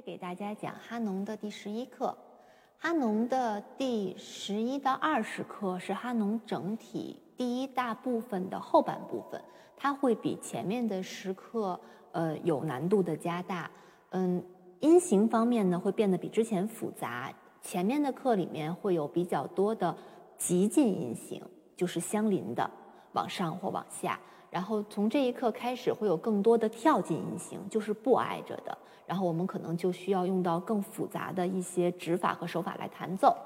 给大家讲哈农的第十一课。哈农的第十一到二十课是哈农整体第一大部分的后半部分，它会比前面的十课呃有难度的加大。嗯，音型方面呢会变得比之前复杂。前面的课里面会有比较多的极近音型，就是相邻的，往上或往下。然后从这一刻开始，会有更多的跳进音型，就是不挨着的。然后我们可能就需要用到更复杂的一些指法和手法来弹奏。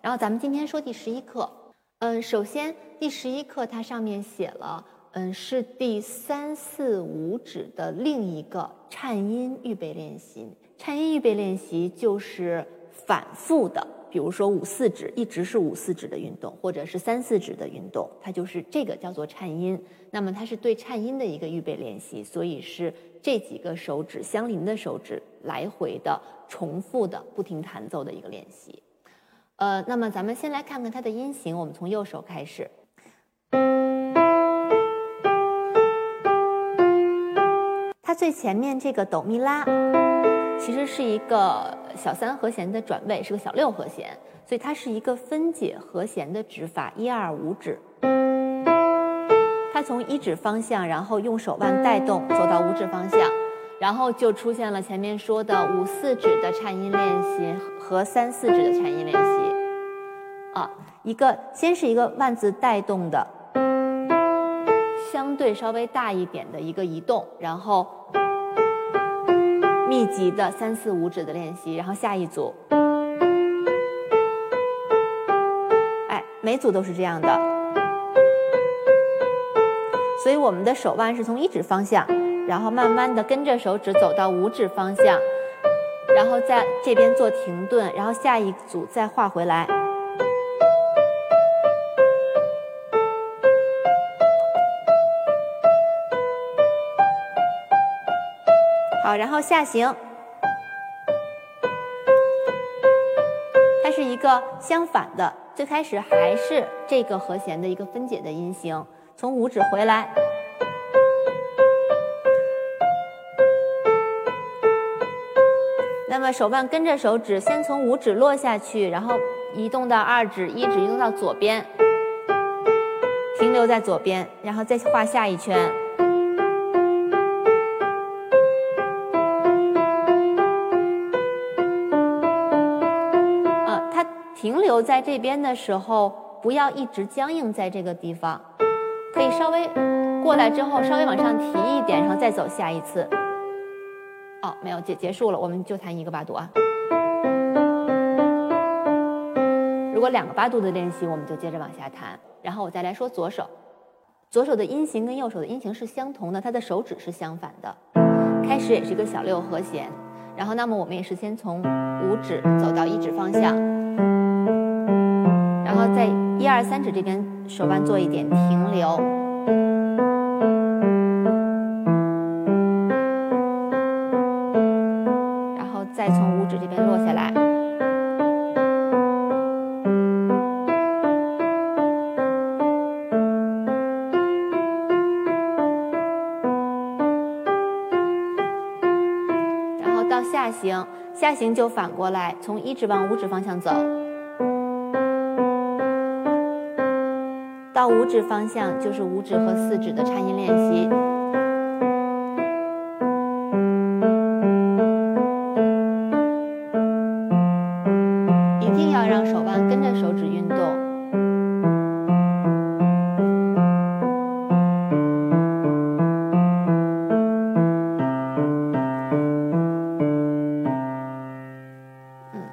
然后咱们今天说第十一课，嗯，首先第十一课它上面写了，嗯，是第三四五指的另一个颤音预备练习。颤音预备练习就是反复的。比如说五四指一直是五四指的运动，或者是三四指的运动，它就是这个叫做颤音。那么它是对颤音的一个预备练习，所以是这几个手指相邻的手指来回的重复的不停弹奏的一个练习。呃，那么咱们先来看看它的音型，我们从右手开始。它最前面这个哆咪拉。其实是一个小三和弦的转位，是个小六和弦，所以它是一个分解和弦的指法，一二五指。它从一指方向，然后用手腕带动走到五指方向，然后就出现了前面说的五四指的颤音练习和三四指的颤音练习。啊，一个先是一个腕子带动的，相对稍微大一点的一个移动，然后。密集的三四五指的练习，然后下一组，哎，每组都是这样的，所以我们的手腕是从一指方向，然后慢慢的跟着手指走到五指方向，然后在这边做停顿，然后下一组再画回来。好，然后下行，它是一个相反的，最开始还是这个和弦的一个分解的音型，从五指回来，那么手腕跟着手指，先从五指落下去，然后移动到二指，一指移动到左边，停留在左边，然后再画下一圈。停留在这边的时候，不要一直僵硬在这个地方，可以稍微过来之后，稍微往上提一点，然后再走下一次。哦，没有结结束了，我们就弹一个八度啊。如果两个八度的练习，我们就接着往下弹。然后我再来说左手，左手的音型跟右手的音型是相同的，它的手指是相反的。开始也是一个小六和弦，然后那么我们也是先从五指走到一指方向。然后在一二三指这边手腕做一点停留，然后再从五指这边落下来，然后到下行，下行就反过来，从一指往五指方向走。到五指方向就是五指和四指的颤音练习，一定要让手腕跟着手指运动。嗯，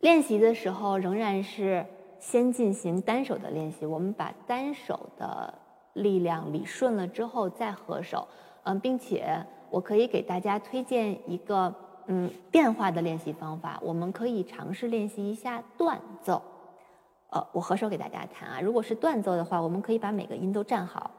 练习的时候仍然是。先进行单手的练习，我们把单手的力量理顺了之后再合手，嗯，并且我可以给大家推荐一个嗯变化的练习方法，我们可以尝试练习一下断奏，呃，我合手给大家弹啊。如果是断奏的话，我们可以把每个音都站好。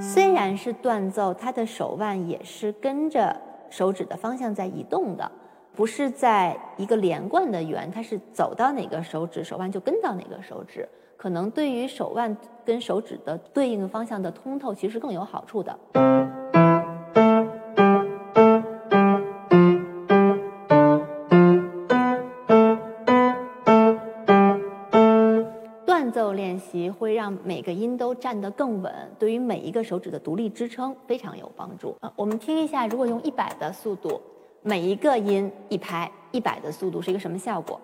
虽然是断奏，它的手腕也是跟着。手指的方向在移动的，不是在一个连贯的圆，它是走到哪个手指，手腕就跟到哪个手指。可能对于手腕跟手指的对应方向的通透，其实更有好处的。伴奏练习会让每个音都站得更稳，对于每一个手指的独立支撑非常有帮助。我们听一下，如果用一百的速度，每一个音一拍，一百的速度是一个什么效果？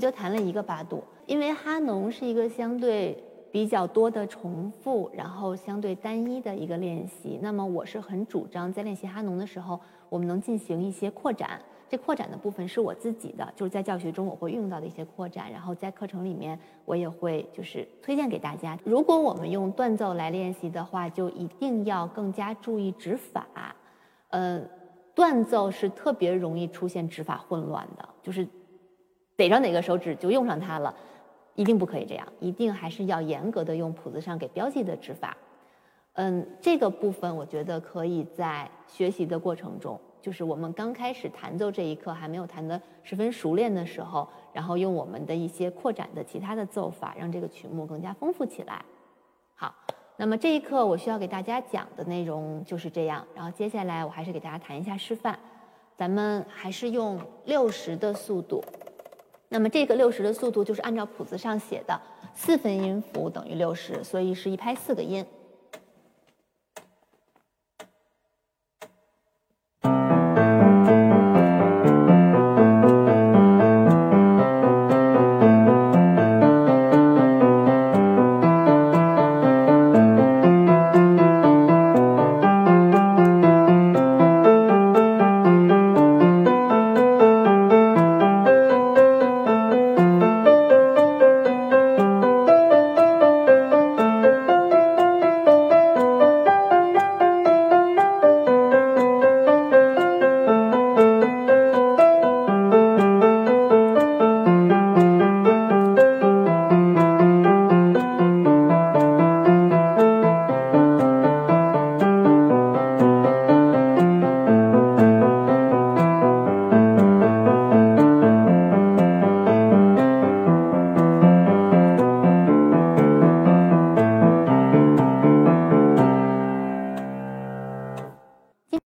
就弹了一个八度，因为哈农是一个相对比较多的重复，然后相对单一的一个练习。那么我是很主张在练习哈农的时候，我们能进行一些扩展。这扩展的部分是我自己的，就是在教学中我会用到的一些扩展，然后在课程里面我也会就是推荐给大家。如果我们用断奏来练习的话，就一定要更加注意指法。呃，断奏是特别容易出现指法混乱的，就是。逮着哪个手指就用上它了，一定不可以这样，一定还是要严格的用谱子上给标记的指法。嗯，这个部分我觉得可以在学习的过程中，就是我们刚开始弹奏这一课还没有弹得十分熟练的时候，然后用我们的一些扩展的其他的奏法，让这个曲目更加丰富起来。好，那么这一课我需要给大家讲的内容就是这样，然后接下来我还是给大家弹一下示范，咱们还是用六十的速度。那么这个六十的速度就是按照谱子上写的，四分音符等于六十，所以是一拍四个音。